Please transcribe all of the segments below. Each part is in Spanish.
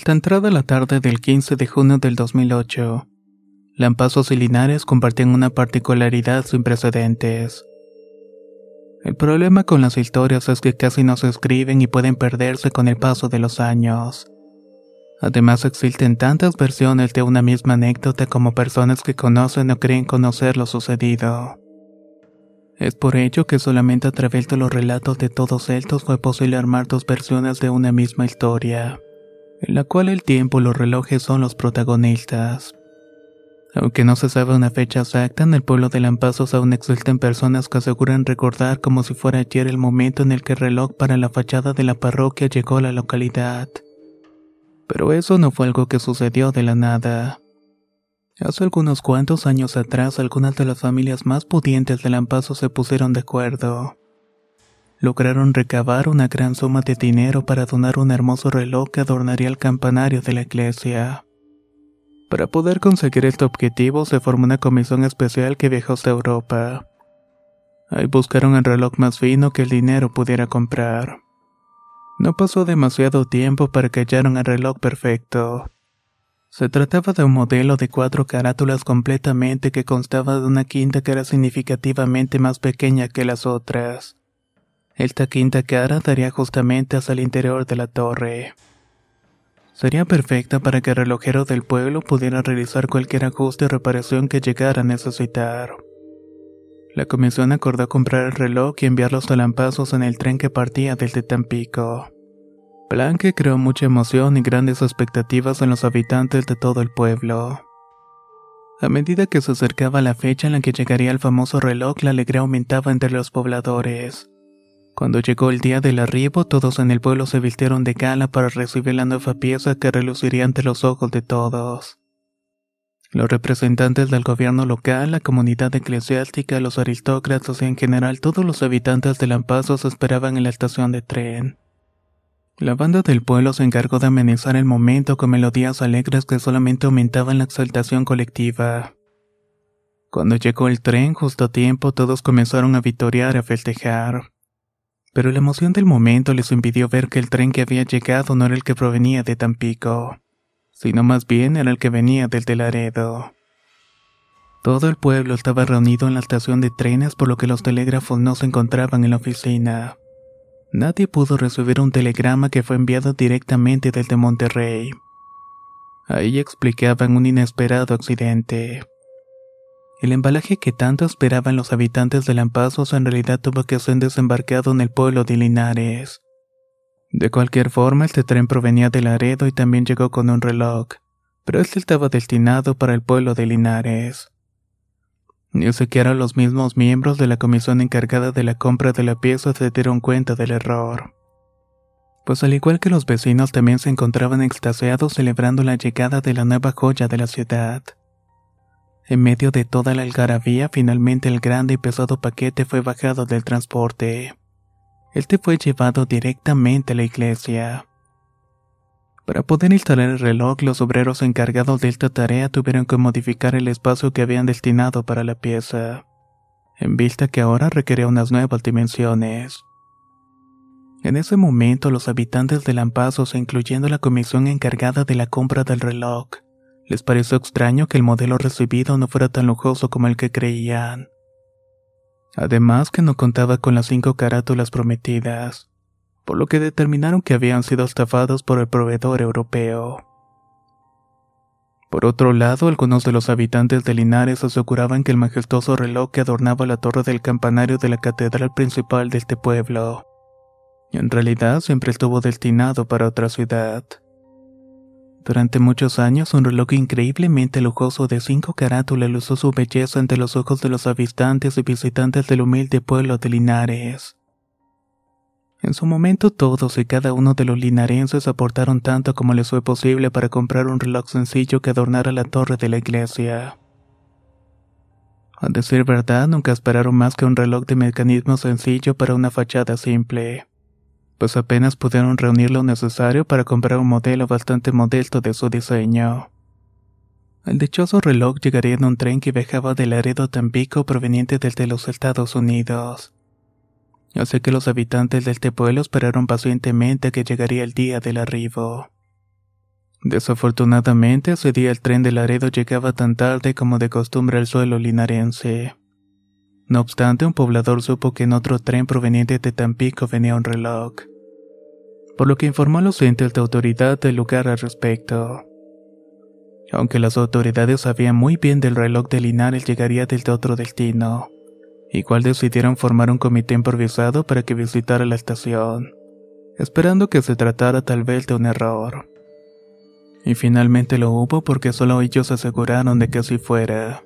Hasta entrada la tarde del 15 de junio del 2008, Lampazos y Linares compartían una particularidad sin precedentes. El problema con las historias es que casi no se escriben y pueden perderse con el paso de los años. Además existen tantas versiones de una misma anécdota como personas que conocen o creen conocer lo sucedido. Es por ello que solamente a través de los relatos de todos estos fue posible armar dos versiones de una misma historia en la cual el tiempo y los relojes son los protagonistas. Aunque no se sabe una fecha exacta, en el pueblo de Lampazos aún existen personas que aseguran recordar como si fuera ayer el momento en el que el reloj para la fachada de la parroquia llegó a la localidad. Pero eso no fue algo que sucedió de la nada. Hace algunos cuantos años atrás, algunas de las familias más pudientes de Lampazos se pusieron de acuerdo lograron recabar una gran suma de dinero para donar un hermoso reloj que adornaría el campanario de la iglesia. Para poder conseguir este objetivo se formó una comisión especial que viajó hasta Europa. Ahí buscaron el reloj más fino que el dinero pudiera comprar. No pasó demasiado tiempo para que hallaron el reloj perfecto. Se trataba de un modelo de cuatro carátulas completamente que constaba de una quinta que era significativamente más pequeña que las otras. Esta quinta cara daría justamente hacia el interior de la torre. Sería perfecta para que el relojero del pueblo pudiera realizar cualquier ajuste o reparación que llegara a necesitar. La comisión acordó comprar el reloj y enviar los lampazos en el tren que partía desde Tampico. Plan que creó mucha emoción y grandes expectativas en los habitantes de todo el pueblo. A medida que se acercaba la fecha en la que llegaría el famoso reloj, la alegría aumentaba entre los pobladores. Cuando llegó el día del arribo, todos en el pueblo se vistieron de gala para recibir la nueva pieza que reluciría ante los ojos de todos. Los representantes del gobierno local, la comunidad eclesiástica, los aristócratas y en general todos los habitantes de Lampazos esperaban en la estación de tren. La banda del pueblo se encargó de amenizar el momento con melodías alegres que solamente aumentaban la exaltación colectiva. Cuando llegó el tren, justo a tiempo, todos comenzaron a vitorear a festejar pero la emoción del momento les impidió ver que el tren que había llegado no era el que provenía de Tampico, sino más bien era el que venía del de Laredo. Todo el pueblo estaba reunido en la estación de trenes por lo que los telégrafos no se encontraban en la oficina. Nadie pudo recibir un telegrama que fue enviado directamente desde Monterrey. Ahí explicaban un inesperado accidente. El embalaje que tanto esperaban los habitantes de Lampazos en realidad tuvo que ser desembarcado en el pueblo de Linares. De cualquier forma, este tren provenía de Laredo y también llegó con un reloj, pero este estaba destinado para el pueblo de Linares. Ni siquiera los mismos miembros de la comisión encargada de la compra de la pieza se dieron cuenta del error. Pues al igual que los vecinos también se encontraban extasiados celebrando la llegada de la nueva joya de la ciudad. En medio de toda la algarabía, finalmente el grande y pesado paquete fue bajado del transporte. Este fue llevado directamente a la iglesia. Para poder instalar el reloj, los obreros encargados de esta tarea tuvieron que modificar el espacio que habían destinado para la pieza, en vista que ahora requería unas nuevas dimensiones. En ese momento los habitantes de Lampazos, incluyendo la comisión encargada de la compra del reloj, les pareció extraño que el modelo recibido no fuera tan lujoso como el que creían. Además que no contaba con las cinco carátulas prometidas, por lo que determinaron que habían sido estafados por el proveedor europeo. Por otro lado, algunos de los habitantes de Linares aseguraban que el majestuoso reloj que adornaba la torre del campanario de la catedral principal de este pueblo, en realidad siempre estuvo destinado para otra ciudad. Durante muchos años, un reloj increíblemente lujoso de cinco carátulas lució su belleza ante los ojos de los habitantes y visitantes del humilde pueblo de Linares. En su momento todos y cada uno de los linarenses aportaron tanto como les fue posible para comprar un reloj sencillo que adornara la torre de la iglesia. A decir verdad, nunca esperaron más que un reloj de mecanismo sencillo para una fachada simple, pues apenas pudieron reunir lo necesario para comprar un modelo bastante modesto de su diseño. El dichoso reloj llegaría en un tren que viajaba del Laredo Tampico proveniente desde los Estados Unidos así que los habitantes de este pueblo esperaron pacientemente a que llegaría el día del arribo. Desafortunadamente, ese día el tren de Laredo llegaba tan tarde como de costumbre al suelo linarense. No obstante, un poblador supo que en otro tren proveniente de Tampico venía un reloj, por lo que informó a los entes de autoridad del lugar al respecto. Aunque las autoridades sabían muy bien del reloj de Linares llegaría desde otro destino Igual decidieron formar un comité improvisado para que visitara la estación, esperando que se tratara tal vez de un error. Y finalmente lo hubo porque solo ellos aseguraron de que así fuera.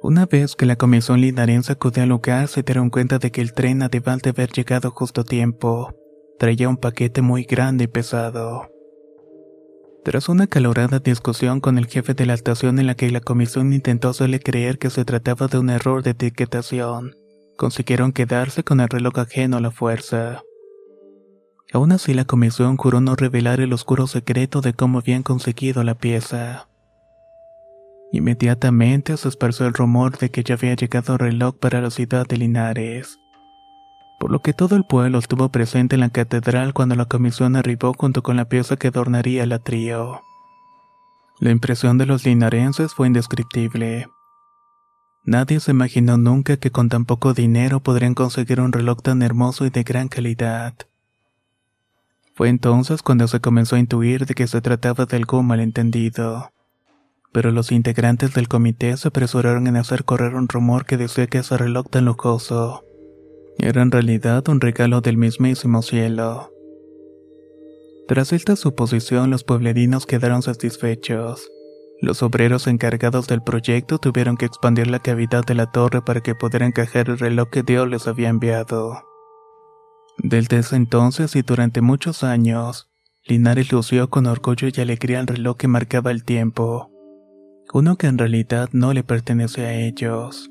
Una vez que la comisión linarense acudió al lugar, se dieron cuenta de que el tren, además de haber llegado justo a tiempo, traía un paquete muy grande y pesado. Tras una calorada discusión con el jefe de la estación en la que la comisión intentó hacerle creer que se trataba de un error de etiquetación, consiguieron quedarse con el reloj ajeno a la fuerza. Aún así la comisión juró no revelar el oscuro secreto de cómo habían conseguido la pieza. Inmediatamente se esparció el rumor de que ya había llegado el reloj para la ciudad de Linares por lo que todo el pueblo estuvo presente en la catedral cuando la comisión arribó junto con la pieza que adornaría el atrio. La impresión de los linarenses fue indescriptible. Nadie se imaginó nunca que con tan poco dinero podrían conseguir un reloj tan hermoso y de gran calidad. Fue entonces cuando se comenzó a intuir de que se trataba de algo malentendido. Pero los integrantes del comité se apresuraron en hacer correr un rumor que decía que ese reloj tan lujoso era en realidad un regalo del mismísimo cielo. Tras esta suposición, los pueblerinos quedaron satisfechos. Los obreros encargados del proyecto tuvieron que expandir la cavidad de la torre para que pudiera encajar el reloj que Dios les había enviado. Desde ese entonces y durante muchos años, Linares lució con orgullo y alegría el reloj que marcaba el tiempo, uno que en realidad no le pertenece a ellos.